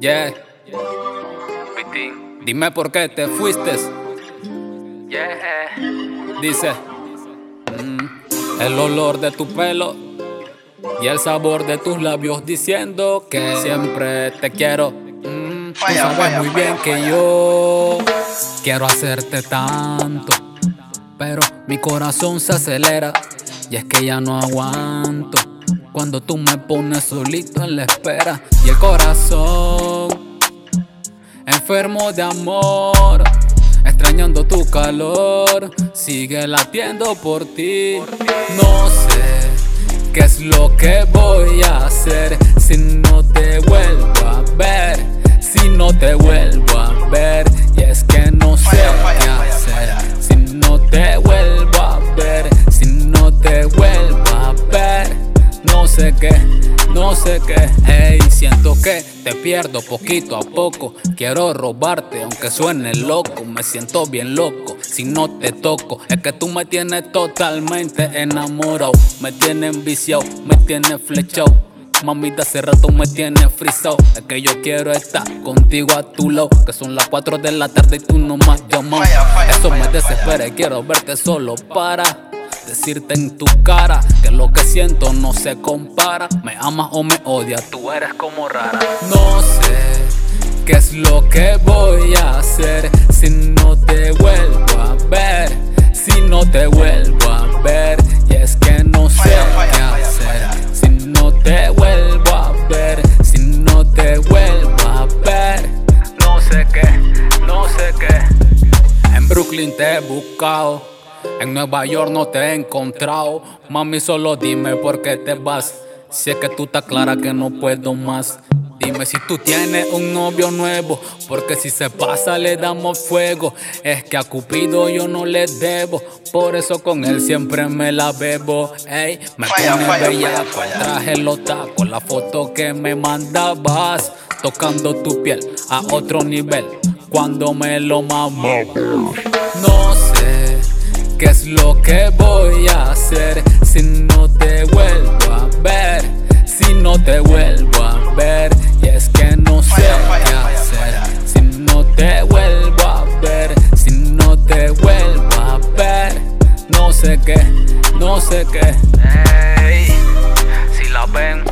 Yeah. Dime por qué te fuiste. Yeah. Dice. mm, el olor de tu pelo y el sabor de tus labios diciendo que siempre te quiero. Mm, tú sabes muy bien que yo quiero hacerte tanto, pero mi corazón se acelera y es que ya no aguanto. Cuando tú me pones solito en la espera y el corazón enfermo de amor, extrañando tu calor, sigue latiendo por ti. No sé qué es lo que voy a hacer si no te vuelvo a ver, si no te vuelvo a ver. Sé qué, no sé qué. Hey, siento que te pierdo poquito a poco. Quiero robarte, aunque suene loco. Me siento bien loco si no te toco. Es que tú me tienes totalmente enamorado. Me tienes enviciado, me tienes flechado. Mamita, hace rato me tienes frisado. Es que yo quiero estar contigo a tu lado. Que son las 4 de la tarde y tú no me has llamado. Eso me desespera y quiero verte solo para decirte en tu cara que lo que siento no se compara. Me amas o me odias, tú eres como rara. No sé qué es lo que voy a hacer si no te vuelvo a ver. Si no te vuelvo a ver, y es que no sé qué hacer. Si no te vuelvo a ver, si no te vuelvo a ver, no sé qué, no sé qué. En Brooklyn te he buscado, en Nueva York no te he encontrado. Mami, solo dime por qué te vas. Si es que tú estás clara que no puedo más. Dime si tú tienes un novio nuevo, porque si se pasa le damos fuego. Es que a Cupido yo no le debo, por eso con él siempre me la bebo. Ey, me Falla, pone falla, bellaco, falla, traje los tacos, la foto que me mandabas, tocando tu piel a otro nivel. Cuando me lo mamo, no sé qué es lo que voy a hacer si no te vuelvo a ver, si no te vuelvo a ver. Y es que no sé Falla, qué falla, hacer falla. si no te vuelvo a ver, si no te vuelvo a ver. No sé qué, no sé qué. Si la ven,